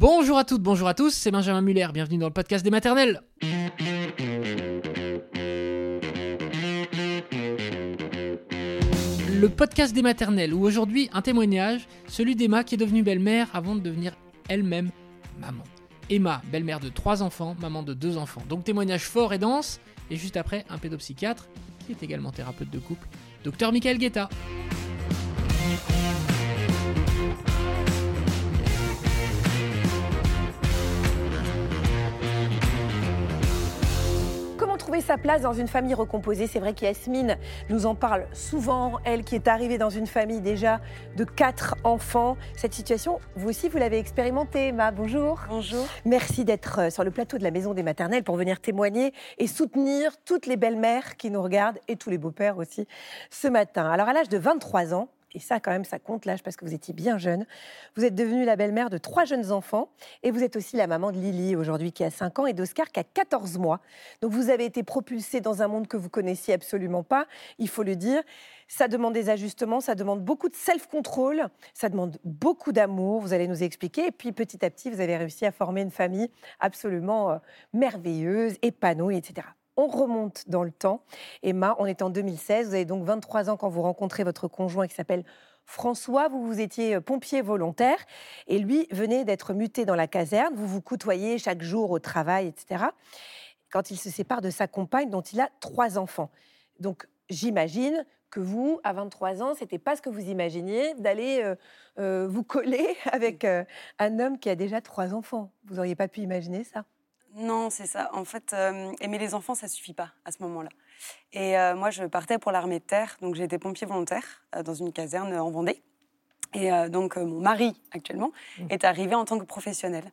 Bonjour à toutes, bonjour à tous, c'est Benjamin Muller, bienvenue dans le podcast des maternelles. Le podcast des maternelles, où aujourd'hui un témoignage, celui d'Emma qui est devenue belle-mère avant de devenir elle-même maman. Emma, belle-mère de trois enfants, maman de deux enfants. Donc témoignage fort et dense, et juste après un pédopsychiatre, qui est également thérapeute de couple, docteur Michael Guetta. Trouver sa place dans une famille recomposée. C'est vrai qu'Yasmine nous en parle souvent, elle qui est arrivée dans une famille déjà de quatre enfants. Cette situation, vous aussi, vous l'avez expérimentée, Emma. Bonjour. Bonjour. Merci d'être euh, sur le plateau de la Maison des Maternelles pour venir témoigner et soutenir toutes les belles-mères qui nous regardent et tous les beaux-pères aussi ce matin. Alors, à l'âge de 23 ans, et ça quand même ça compte l'âge parce que vous étiez bien jeune. Vous êtes devenue la belle-mère de trois jeunes enfants et vous êtes aussi la maman de Lily aujourd'hui qui a 5 ans et d'Oscar qui a 14 mois. Donc vous avez été propulsée dans un monde que vous connaissiez absolument pas, il faut le dire. Ça demande des ajustements, ça demande beaucoup de self-control, ça demande beaucoup d'amour, vous allez nous expliquer. Et puis petit à petit, vous avez réussi à former une famille absolument euh, merveilleuse, épanouie, etc on remonte dans le temps. Emma, on est en 2016, vous avez donc 23 ans quand vous rencontrez votre conjoint qui s'appelle François, vous vous étiez euh, pompier volontaire et lui venait d'être muté dans la caserne. Vous vous côtoyez chaque jour au travail, etc. Quand il se sépare de sa compagne dont il a trois enfants. Donc j'imagine que vous, à 23 ans, c'était pas ce que vous imaginiez d'aller euh, euh, vous coller avec un homme qui a déjà trois enfants. Vous n'auriez pas pu imaginer ça non, c'est ça. En fait, euh, aimer les enfants, ça suffit pas à ce moment-là. Et euh, moi, je partais pour l'armée de terre, donc j'ai été pompier volontaire euh, dans une caserne en Vendée. Et donc, mon mari, actuellement, mmh. est arrivé en tant que professionnel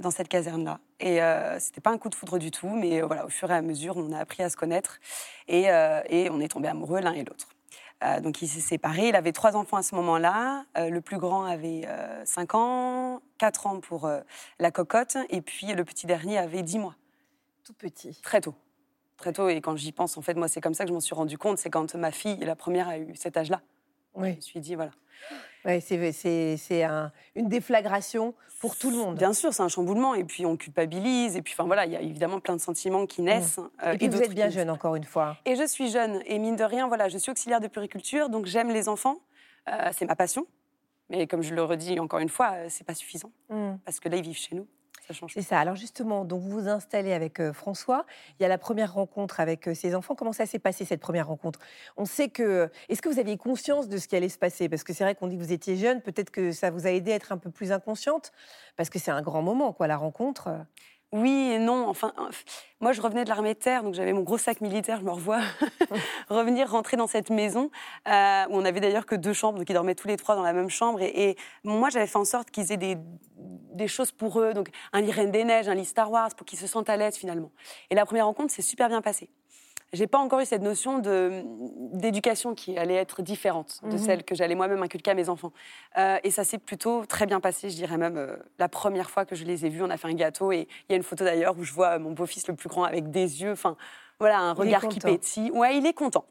dans cette caserne-là. Et c'était pas un coup de foudre du tout, mais voilà, au fur et à mesure, on a appris à se connaître et, et on est tombés amoureux l'un et l'autre. Euh, donc il s'est séparé. Il avait trois enfants à ce moment-là. Euh, le plus grand avait 5 euh, ans, 4 ans pour la cocotte, et puis le petit dernier avait 10 mois. Tout petit. Très tôt. Très tôt. Et quand j'y pense, en fait, moi, c'est comme ça que je m'en suis rendu compte. C'est quand ma fille, la première, a eu cet âge-là. Oui. Je me suis dit, voilà. Ouais, c'est un, une déflagration pour tout le monde. Bien sûr, c'est un chamboulement. Et puis, on culpabilise. Et puis, enfin, voilà, il y a évidemment plein de sentiments qui naissent. Mmh. Euh, et puis, vous êtes bien jeune, encore une fois. Et je suis jeune. Et mine de rien, voilà, je suis auxiliaire de puriculture. Donc, j'aime les enfants. Euh, c'est ma passion. Mais comme je le redis encore une fois, euh, c'est pas suffisant. Mmh. Parce que là, ils vivent chez nous. C'est ça. Alors justement, donc vous vous installez avec euh, François. Il y a la première rencontre avec euh, ses enfants. Comment ça s'est passé cette première rencontre? On sait que. Est-ce que vous aviez conscience de ce qui allait se passer? Parce que c'est vrai qu'on dit que vous étiez jeune. Peut-être que ça vous a aidé à être un peu plus inconsciente. Parce que c'est un grand moment, quoi, la rencontre. Oui et non. Enfin, moi, je revenais de l'armée de terre, donc j'avais mon gros sac militaire. Je me revois revenir, rentrer dans cette maison euh, où on avait d'ailleurs que deux chambres, donc ils dormaient tous les trois dans la même chambre. Et, moi, j'avais fait en sorte qu'ils aient des, des, choses pour eux, donc un lit Reine des Neiges, un lit Star Wars, pour qu'ils se sentent à l'aise finalement. Et la première rencontre s'est super bien passée j'ai pas encore eu cette notion d'éducation qui allait être différente de mhm. celle que j'allais moi-même inculquer à mes enfants. Euh, et ça s'est plutôt très bien passé, je dirais même euh, la première fois que je les ai vus, on a fait un gâteau et il y a une photo d'ailleurs où je vois mon beau-fils le plus grand avec des yeux, enfin voilà, un regard qui pétille. Ouais, il est content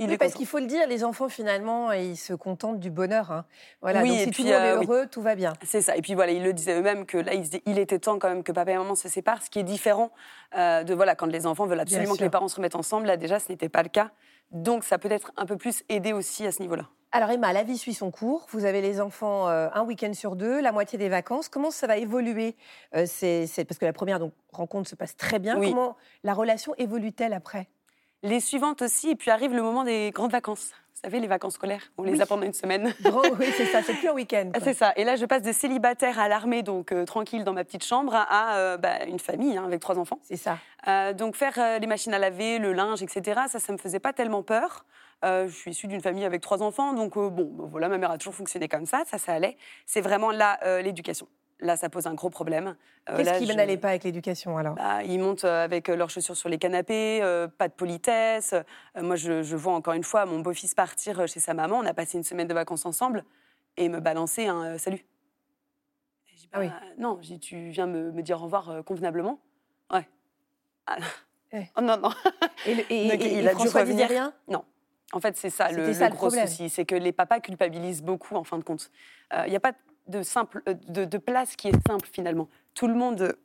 oui, parce qu'il faut le dire, les enfants finalement, ils se contentent du bonheur. Hein. Voilà, oui, donc, si tout le monde est euh, heureux, tout va bien. C'est ça. Et puis voilà, ils le disaient eux-mêmes que là, il était temps quand même que papa et maman se séparent, ce qui est différent euh, de voilà quand les enfants veulent absolument que les parents se remettent ensemble. Là déjà, ce n'était pas le cas. Donc ça peut être un peu plus aidé aussi à ce niveau-là. Alors Emma, la vie suit son cours. Vous avez les enfants euh, un week-end sur deux, la moitié des vacances. Comment ça va évoluer c'est, Parce que la première donc, rencontre se passe très bien. Comment la relation évolue-t-elle après? Les suivantes aussi, et puis arrive le moment des grandes vacances. Vous savez, les vacances scolaires, on les a pendant une semaine. oui, c'est ça, c'est plus un week-end. C'est ça. Et là, je passe de célibataire à l'armée, donc euh, tranquille dans ma petite chambre, à euh, bah, une famille hein, avec trois enfants. C'est ça. Euh, donc faire les machines à laver, le linge, etc., ça, ça me faisait pas tellement peur. je suis issue d'une famille avec trois enfants, donc bon, voilà, ma mère a toujours fonctionné comme ça, ça, ça allait. C'est vraiment là l'éducation. Là, ça pose un gros problème. Euh, Qu'est-ce qui n'allait pas avec l'éducation alors? Bah, Ils montent euh, avec euh, leurs chaussures sur les canapés, pas de politesse. moi, je, vois encore une fois mon beau-fils partir chez sa maman. On a passé une semaine de vacances ensemble et me balancer un salut. ah oui. Bah, non, tu viens me, dire au revoir convenablement Ouais. Ah, oh, non, non. Et, il a dû revenir. rien? Non. En fait, c'est ça le, gros souci, c'est que les papas culpabilisent beaucoup en fin de compte. Il n'y a pas de, simple, euh, de, de place qui est simple finalement. Tout le monde.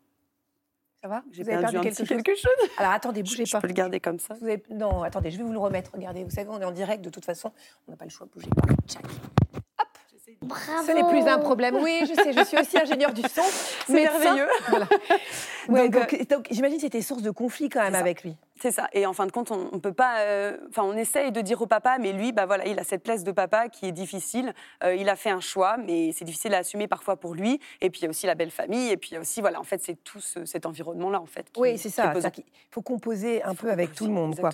Ça va? J'ai perdu, perdu un quelque petit chose? quelque chose. Alors attendez, bougez Je pas. peux le garder comme ça. Vous avez- Non, attendez, je vais vous le remettre. Regardez, vous savez, on est en direct de toute façon. On n'a pas le choix, bougez pas. Tchac. Bravo. Ce n'est plus un problème. Oui, je sais, je suis aussi ingénieure du son. C'est merveilleux. Voilà. Ouais, Donc, donc, donc, j'imagine que c'était source de conflit quand même avec lui. C'est ça. Et en fin de compte, on, on peut pas. euh, Enfin, on essaye de dire au papa, mais lui, bah voilà, il a cette place de papa qui est difficile. Euh, il a fait un choix, mais c'est difficile à assumer parfois pour lui. Et puis il y a aussi la belle famille. Et puis il y a aussi, voilà, en fait, c'est tout ce- cet environnement-là, en fait. qui- Oui, c'est ça. qu'il faut composer un Il faut peu avec tout le monde. Quoi.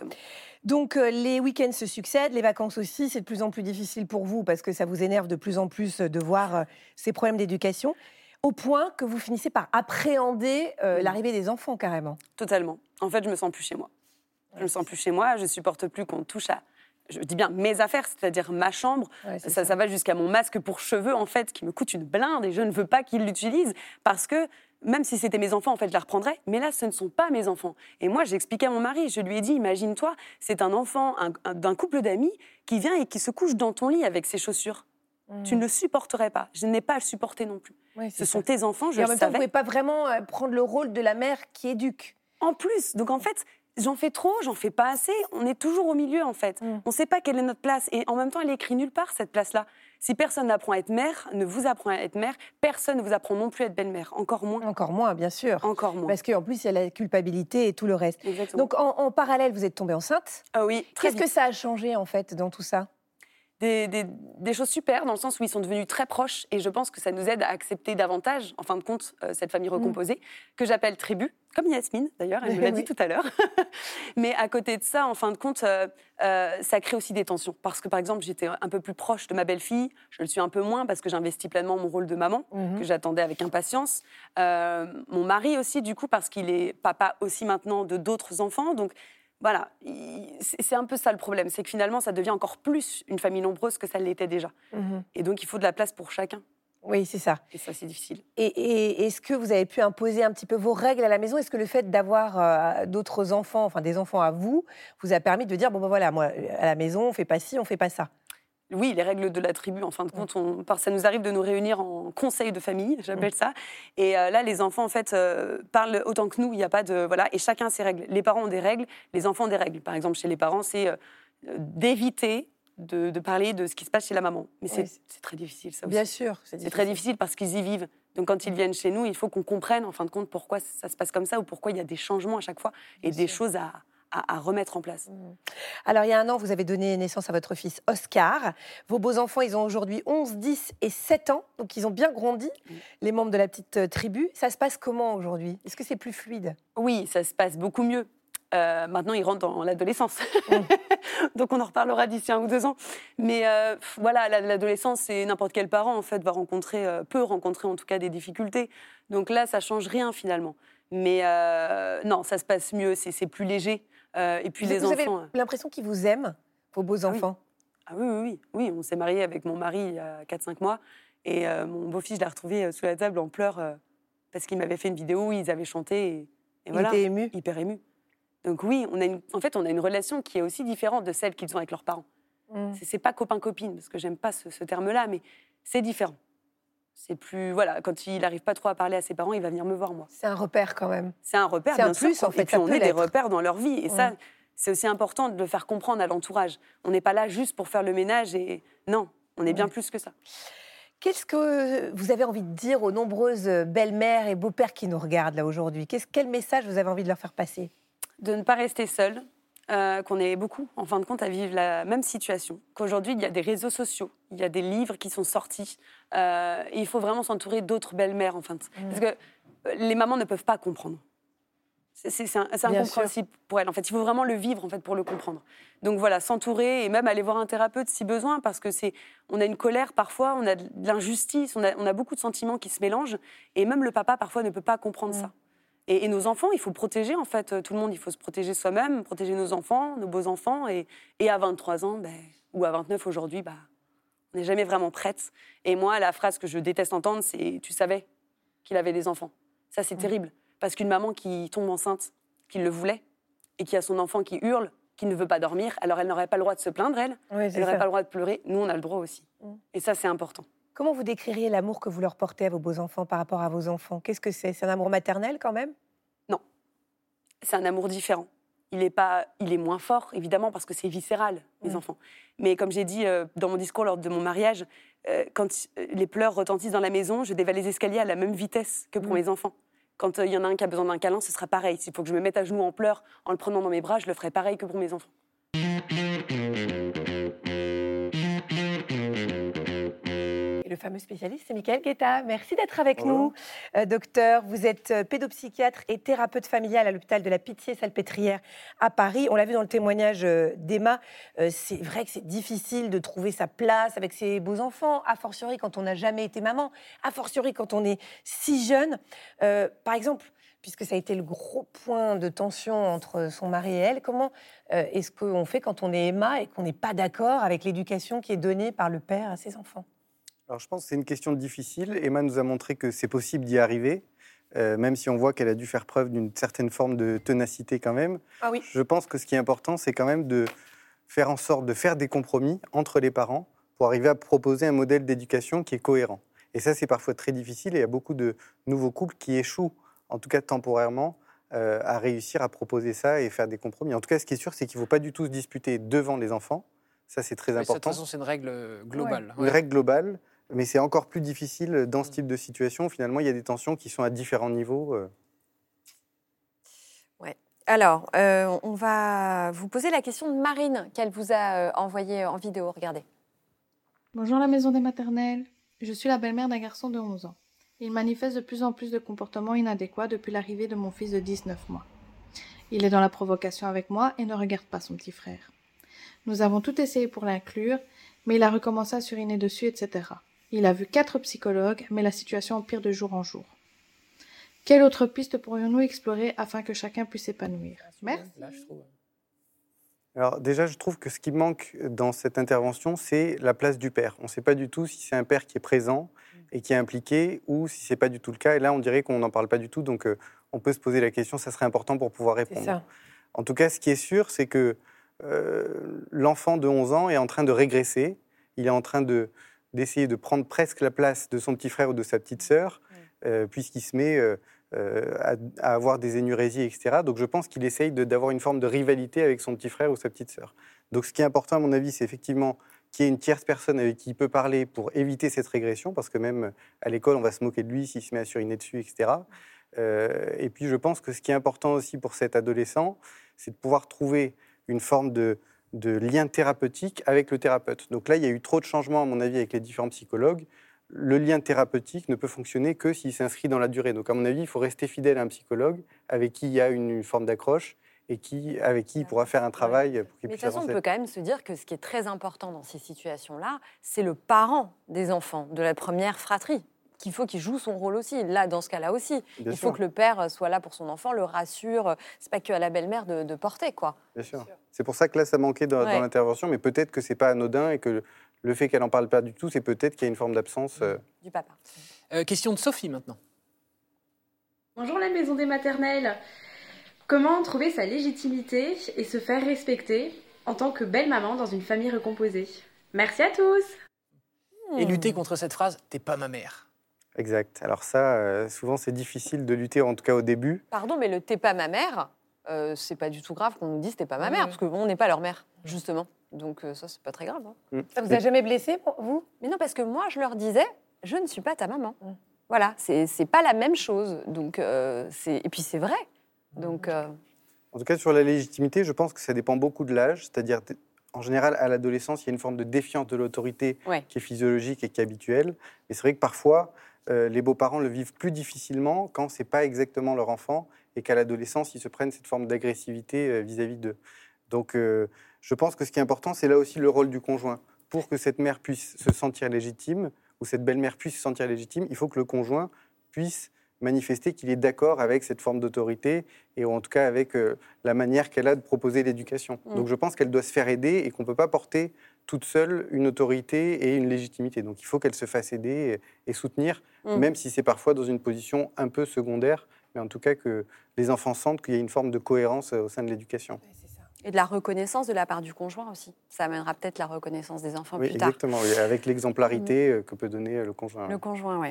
Donc euh, les week-ends se succèdent, les vacances aussi. C'est de plus en plus difficile pour vous parce que ça vous énerve de plus en plus de voir ces problèmes d'éducation. Au point que vous finissez par appréhender l'arrivée des enfants carrément. Totalement. En fait, je me sens plus chez moi. Je me sens plus chez moi. Je supporte plus qu'on touche à. Je dis bien mes affaires, c'est-à-dire ma chambre. Ouais, Ça, ça va jusqu'à mon masque pour cheveux, en fait, qui me coûte une blinde et je ne veux pas qu'ils l'utilisent parce que même si c'était mes enfants, en fait, je la reprendrais. Mais là, ce ne sont pas mes enfants. Et moi, j'ai expliqué à mon mari, je lui ai dit, imagine-toi, c'est un enfant un- un- d'un couple d'amis qui vient et qui se couche dans ton lit avec ses chaussures. Tu ne le supporterais pas. Je n'ai pas à le supporter non plus. Ouais, Ce sont tes enfants, je Et en le même temps, vous savais. ne pouvez pas vraiment euh, prendre le rôle de la mère qui éduque. En plus, donc en fait, j'en fais trop, j'en fais pas assez. On est toujours au milieu en fait. Mm. On ne sait pas quelle est notre place. Et en même temps, elle est écrite nulle part cette place-là. Si personne n'apprend à être mère, ne vous apprend à être mère, personne ne vous apprend non plus à être belle-mère. Encore moins. Encore moins, bien sûr. Encore moins. Parce qu'en plus, il y a la culpabilité et tout le reste. Exactement. Donc, en, en parallèle, vous êtes tombée enceinte. ah oui, Qu'est-ce que ça a changé, en fait, dans tout ça? Des, des- des choses super dans le sens où ils sont devenus très proches et je pense que ça nous aide à accepter davantage, en fin de compte, euh, cette famille recomposée que j'appelle tribu, comme Yasmine d'ailleurs, elle me l'a Oui. dit tout à l'heure. Mais à côté de ça, en fin de compte, euh, euh, ça crée aussi des tensions parce que par exemple, j'étais un peu plus proche de ma belle-fille, je le suis un peu moins parce que j'investis pleinement mon rôle de maman Mhm. que j'attendais avec impatience. Mon mari aussi, du coup, parce qu'il est papa aussi maintenant de d'autres enfants. Donc voilà, il- c'est un peu ça le problème, c'est que finalement, ça devient encore plus une famille nombreuse que ça l'était déjà. Mhm. Et donc, il faut de la place pour chacun. Oui, c'est ça. Et ça, c'est difficile. Et, et est-ce que vous avez pu imposer un petit peu vos règles à la maison? Est-ce que le fait d'avoir euh, d'autres enfants, enfin des enfants à vous, vous a permis de dire bon ben voilà, moi à la maison on fait pas ci, on fait pas ça? Oui, les règles de la tribu, en fin de compte, on, par- ça nous arrive de nous réunir en conseil de famille, j'appelle ça. Et euh, là, les enfants, en fait, euh, parlent autant que nous. Il n'y a pas de. Voilà, et chacun a ses règles. Les parents ont des règles, les enfants ont des règles. Par exemple, chez les parents, c'est euh, d'éviter de, de parler de ce qui se passe chez la maman. Mais c'est Oui, très difficile, ça aussi. Bien sûr, C'est très difficile parce qu'ils y vivent. Donc quand ils viennent chez nous, il faut qu'on comprenne en fin de compte pourquoi ça se passe comme ça ou pourquoi il y a des changements à chaque fois et Bien des sûr. choses à, à- à remettre en place. Alors, il y a un an, vous avez donné naissance à votre fils Oscar. Vos beaux-enfants, ils ont aujourd'hui 11, 10 et 7 ans, donc ils ont bien grandi, les membres de la petite euh, tribu. Ça se passe comment aujourd'hui? Est-ce que c'est plus fluide? Oui, ça se passe beaucoup mieux. Euh, maintenant, ils rentrent dans l'adolescence. Donc, on en reparlera d'ici un ou deux ans. Mais euh, voilà, la- l'adolescence, c'est n'importe quel parent, en fait, va rencontrer, euh, peut rencontrer en tout cas des difficultés. Donc là, ça change rien finalement. Mais non, ça se passe mieux, c'est plus léger. Euh, et puis Vous, les vous avez enfants. euh, l'impression qu'ils vous aiment, vos beaux-enfants Ah oui, oui, oui. Oui, on s'est marié avec mon mari il y a 4-5 mois. Et euh, mon beau-fils, je l'ai retrouvé sous la table en pleurs euh, parce qu'il m'avait fait une vidéo où ils avaient chanté. Et, voilà, étaient émus hyper ému. Donc oui, on a une, en fait, on a une relation qui est aussi différente de celle qu'ils ont avec leurs parents. Mm. C'est- C'est pas copain-copine, parce que j'aime pas ce, ce terme-là, mais c'est différent. C'est plus... Voilà, quand il n'arrive pas trop à parler à ses parents, il va venir me voir, moi. C'est un repère quand même. C'est un repère, C'est un bien sûr, plus, en Et fait, puis on est des repères dans leur vie. Et ça, c'est aussi important de le faire comprendre à l'entourage. On n'est pas là juste pour faire le ménage et... Non, on est bien Ouais. plus que ça. Qu'est-ce que vous avez envie de dire aux nombreuses belles-mères et beaux-pères qui nous regardent là aujourd'hui? Quel message vous avez envie de leur faire passer? De ne pas rester seul, euh, qu'on est beaucoup, en fin de compte, à vivre la même situation. Qu'aujourd'hui, il y a des réseaux sociaux, il y a des livres qui sont sortis. euh, et il faut vraiment s'entourer d'autres belles-mères, en fait. Parce que euh, les mamans ne peuvent pas comprendre. C'est un- incompréhensible pour elles. En fait, il faut vraiment le vivre en fait pour le comprendre. Donc voilà, s'entourer et même aller voir un thérapeute si besoin, parce que c'est, on a une colère parfois, on a de l'injustice, on a, on a beaucoup de sentiments qui se mélangent, et même le papa parfois ne peut pas comprendre Mm. ça. Et, et nos enfants, il faut protéger en fait euh, tout le monde. Il faut se protéger soi-même, protéger nos enfants, nos beaux enfants. Et, et à 23 ans, ben, ou à 29 aujourd'hui, bah, on n'est jamais vraiment prête. Et moi, la phrase que je déteste entendre, c'est "Tu savais qu'il avait des enfants." Ça, c'est Mm. terrible, parce qu'une maman qui tombe enceinte, qui le voulait, et qui a son enfant qui hurle, qui ne veut pas dormir, alors elle n'aurait pas le droit de se plaindre, elle. Oui, Elle n'aurait pas le droit de pleurer. Nous, on a le droit aussi. Mm. Et ça, c'est important. Comment vous décririez l'amour que vous leur portez à vos beaux-enfants par rapport à vos enfants? Qu'est-ce que c'est? C'est un amour maternel quand même? C'est un amour différent. Il est, pas, il est moins fort, évidemment, parce que c'est viscéral, les Mm. enfants. Mais comme j'ai dit euh, dans mon discours lors de mon mariage, euh, quand euh, les pleurs retentissent dans la maison, je dévale les escaliers à la même vitesse que pour Mm. mes enfants. Quand euh, il y en a un qui a besoin d'un câlin, ce sera pareil. S'il faut que je me mette à genoux en pleurs en le prenant dans mes bras, je le ferai pareil que pour mes enfants. Fameux spécialiste, c'est Michael Guetta. Merci d'être avec Bonjour. nous. Euh, docteur, vous êtes euh, pédopsychiatre et thérapeute familial à l'hôpital de la Pitié-Salpêtrière à Paris. On l'a vu dans le témoignage euh, d'Emma. euh, c'est vrai que c'est difficile de trouver sa place avec ses beaux-enfants, a fortiori quand on n'a jamais été maman, a fortiori quand on est si jeune. Euh, par exemple, puisque ça a été le gros point de tension entre son mari et elle, comment euh, est-ce qu'on fait quand on est Emma et qu'on n'est pas d'accord avec l'éducation qui est donnée par le père à ses enfants? Alors je pense que c'est une question difficile. Emma nous a montré que c'est possible d'y arriver, euh, même si on voit qu'elle a dû faire preuve d'une certaine forme de ténacité quand même. Ah oui. Je pense que ce qui est important, c'est quand même de faire en sorte de faire des compromis entre les parents pour arriver à proposer un modèle d'éducation qui est cohérent. Et ça, c'est parfois très difficile et il y a beaucoup de nouveaux couples qui échouent, en tout cas temporairement, euh, à réussir à proposer ça et faire des compromis. En tout cas, ce qui est sûr, c'est qu'il ne faut pas du tout se disputer devant les enfants. Ça, c'est très Mais ça, De toute important. façon, c'est une règle euh, globale. Une règle globale, mais c'est encore plus difficile dans ce type de situation. Finalement, il y a des tensions qui sont à différents niveaux. euh. Alors, euh, on va vous poser la question de Marine qu'elle vous a euh, envoyée en vidéo. Regardez. Bonjour la maison des maternelles. Je suis la belle-mère d'un garçon de 11 ans. Il manifeste de plus en plus de comportements inadéquats depuis l'arrivée de mon fils de 19 mois. Il est dans la provocation avec moi et ne regarde pas son petit frère. Nous avons tout essayé pour l'inclure, mais il a recommencé à suriner dessus, etc. Il a vu quatre psychologues, mais la situation empire de jour en jour. Quelle autre piste pourrions-nous explorer afin que chacun puisse s'épanouir? Merci. Je trouve. Alors déjà, je trouve que ce qui manque dans cette intervention, c'est la place du père. On ne sait pas du tout si c'est un père qui est présent et qui est impliqué ou si c'est pas du tout le cas. Et là, on dirait qu'on n'en parle pas du tout. Donc, euh, on peut se poser la question. Ça serait important pour pouvoir répondre. ça. En tout cas, ce qui est sûr, c'est que euh, l'enfant de 11 ans est en train de régresser. Il est en train de d'essayer de prendre presque la place de son petit frère ou de sa petite sœur, euh, puisqu'il se met euh, euh, à, à avoir des énurésies, etc. Donc je pense qu'il essaye d'avoir une forme de rivalité avec son petit frère ou sa petite sœur. Donc ce qui est important, à mon avis, c'est effectivement qu'il y ait une tierce personne avec qui il peut parler pour éviter cette régression, parce que même à l'école, on va se moquer de lui s'il se met à suriner dessus, etc. Et puis je pense que ce qui est important aussi pour cet adolescent, c'est de pouvoir trouver une forme de, de lien thérapeutique avec le thérapeute. Donc là, il y a eu trop de changements, à mon avis, avec les différents psychologues. Le lien thérapeutique ne peut fonctionner que s'il s'inscrit dans la durée. Donc, à mon avis, il faut rester fidèle à un psychologue avec qui il y a une, forme d'accroche et qui, avec qui il pourra faire un travail pour qu'il Mais de puisse toute façon, on peut quand même se dire que ce qui est très important dans ces situations-là, c'est le parent des enfants, de la première fratrie, qu'il faut qu'il joue son rôle aussi. Là, dans ce cas-là aussi, Bien il sûr, faut que le père soit là pour son enfant, le rassure. C'est pas que à la belle-mère de, de porter, quoi. bien sûr. C'est pour ça que là, ça manquait dans, l'intervention, mais peut-être que c'est pas anodin et que le fait qu'elle en parle pas du tout, c'est peut-être qu'il y a une forme d'absence. euh, Du papa. Euh, question de Sophie maintenant. Bonjour la maison des maternelles. Comment trouver sa légitimité et se faire respecter en tant que belle maman dans une famille recomposée? Merci à tous Et Hmm. lutter contre cette phrase T'es pas ma mère. Exact. Alors ça, euh, souvent, c'est difficile de lutter, en tout cas au début. Pardon, mais le t'es pas ma mère, euh, c'est pas du tout grave qu'on nous dise t'es pas ma mère, oui. parce que bon, on n'est pas leur mère, justement. Donc euh, ça, c'est pas très grave. hein. Ça vous a jamais blessé, vous? Mais non, parce que moi, je leur disais, je ne suis pas ta maman. Mm. Voilà, c'est c'est pas la même chose. Donc, euh, c'est et puis c'est vrai. Donc, euh, En tout cas, sur la légitimité, je pense que ça dépend beaucoup de l'âge. C'est-à-dire, en général, à l'adolescence, il y a une forme de défiance de l'autorité Ouais. qui est physiologique et qui est habituelle. Mais c'est vrai que parfois, euh, les beaux-parents le vivent plus difficilement quand c'est pas exactement leur enfant et qu'à l'adolescence, ils se prennent cette forme d'agressivité euh, vis-à-vis d'eux. Donc, euh, je pense que ce qui est important, c'est là aussi le rôle du conjoint. Pour que cette mère puisse se sentir légitime ou cette belle-mère puisse se sentir légitime, il faut que le conjoint puisse manifester qu'il est d'accord avec cette forme d'autorité et en tout cas avec euh, la manière qu'elle a de proposer l'éducation. Mm. Donc je pense qu'elle doit se faire aider et qu'on ne peut pas porter toute seule une autorité et une légitimité. Donc il faut qu'elle se fasse aider et, et soutenir, Mm. même si c'est parfois dans une position un peu secondaire, mais en tout cas que les enfants sentent qu'il y a une forme de cohérence euh, au sein de l'éducation. Et de la reconnaissance de la part du conjoint aussi. Ça amènera peut-être la reconnaissance des enfants Oui, plus tard. exactement, oui, avec l'exemplarité euh, que peut donner euh, le conjoint. Le conjoint, oui.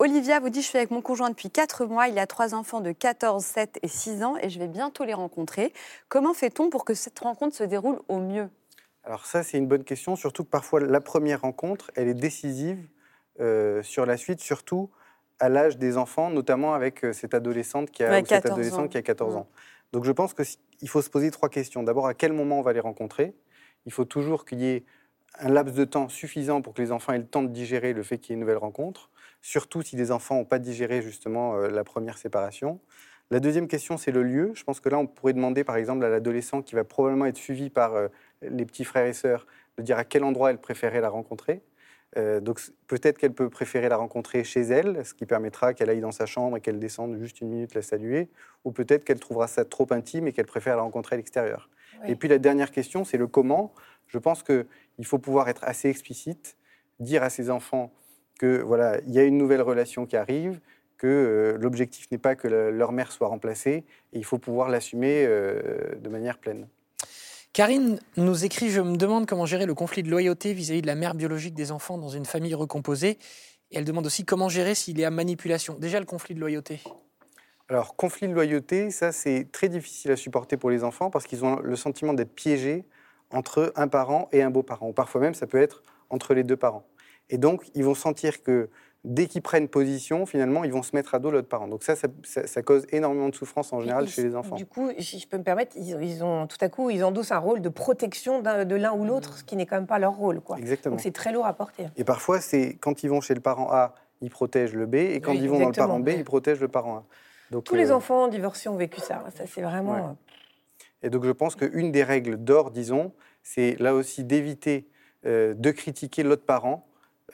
Olivia vous dit Je suis avec mon conjoint depuis 4 mois. Il a trois enfants de 14, 7 et 6 ans et je vais bientôt les rencontrer. Comment fait-on pour que cette rencontre se déroule au mieux? Alors, ça, c'est une bonne question, surtout que parfois la première rencontre, elle est décisive euh, sur la suite, surtout à l'âge des enfants, notamment avec euh, cette adolescente qui a, Ouais, ou cet 14 adolescent ans. qui a 14 Mm. ans. Donc je pense qu'il faut se poser trois questions. D'abord, à quel moment on va les rencontrer? Il faut toujours qu'il y ait un laps de temps suffisant pour que les enfants aient le temps de digérer le fait qu'il y ait une nouvelle rencontre, surtout si les enfants n'ont pas digéré justement euh, la première séparation. La deuxième question, c'est le lieu. Je pense que là, on pourrait demander par exemple à l'adolescent qui va probablement être suivi par euh, les petits frères et sœurs de dire à quel endroit elle préférait la rencontrer. Euh, donc peut-être qu'elle peut préférer la rencontrer chez elle, ce qui permettra qu'elle aille dans sa chambre et qu'elle descende juste une minute la saluer, ou peut-être qu'elle trouvera ça trop intime et qu'elle préfère la rencontrer à l'extérieur. Oui. Et puis la dernière question, c'est le comment. Je pense qu'il faut pouvoir être assez explicite, dire à ses enfants que voilà, il y a une nouvelle relation qui arrive, que euh, l'objectif n'est pas que la- leur mère soit remplacée, et il faut pouvoir l'assumer euh, de manière pleine. Karine nous écrit Je me demande comment gérer le conflit de loyauté vis-à-vis de la mère biologique des enfants dans une famille recomposée. Et elle demande aussi comment gérer s'il y a manipulation. Déjà, le conflit de loyauté. Alors, conflit de loyauté, ça c'est très difficile à supporter pour les enfants parce qu'ils ont le sentiment d'être piégés entre un parent et un beau-parent. Parfois même, ça peut être entre les deux parents. Et donc, ils vont sentir que dès qu'ils prennent position, finalement, ils vont se mettre à dos l'autre parent. Donc ça ça, ça- ça cause énormément de souffrance en général Ils- chez les enfants. Du coup, si je peux me permettre, ils, ils ont tout à coup, ils endossent un rôle de protection de l'un ou l'autre, ce qui n'est quand même pas leur rôle, quoi. Exactement. Donc c'est très lourd à porter. Et parfois, c'est quand ils vont chez le parent A, ils protègent le B, et quand Oui, ils vont dans le parent B, ils protègent le parent A. Donc, Tous les euh, enfants divorcés ont vécu ça. Ça c'est vraiment. Ouais. euh, Et donc je pense qu'une des règles d'or, disons, c'est là aussi d'éviter euh, de critiquer l'autre parent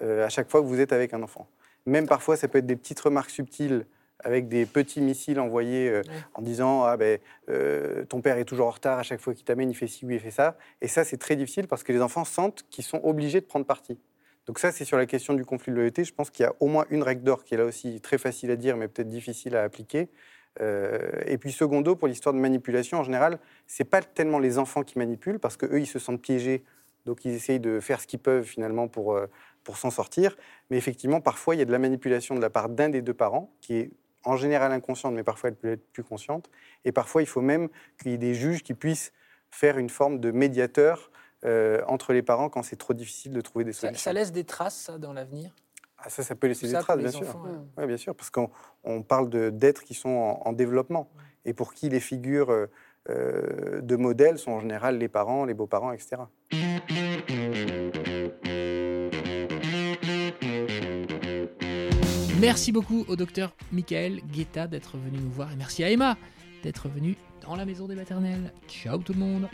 euh, à chaque fois que vous êtes avec un enfant. Même parfois, ça peut être des petites remarques subtiles avec des petits missiles envoyés euh, en disant ah ben euh, ton père est toujours en retard à chaque fois qu'il t'amène il fait ci ou il fait ça. Et ça c'est très difficile parce que les enfants sentent qu'ils sont obligés de prendre parti. Donc ça c'est sur la question du conflit de loyauté. Je pense qu'il y a au moins une règle d'or qui est là aussi très facile à dire mais peut-être difficile à appliquer. Euh, et puis secondo pour l'histoire de manipulation en général c'est pas tellement les enfants qui manipulent parce que eux ils se sentent piégés. Donc ils essayent de faire ce qu'ils peuvent finalement pour pour s'en sortir mais effectivement parfois il y a de la manipulation de la part d'un des deux parents qui est en général inconsciente, mais parfois elle peut être plus consciente. Et parfois, il faut même qu'il y ait des juges qui puissent faire une forme de médiateur euh, entre les parents quand c'est trop difficile de trouver des solutions. ça laisse des traces, ça, dans l'avenir? Ah, ça, ça peut laisser des traces, bien sûr. ouais. Ouais, bien sûr, parce qu'on on parle d'êtres qui sont en, en développement et pour qui les figures euh, euh, de modèles sont en général les parents, les beaux-parents, etc. Merci beaucoup au docteur Michael Guetta d'être venu nous voir. Et merci à Emma d'être venue dans la maison des maternelles. Ciao tout le monde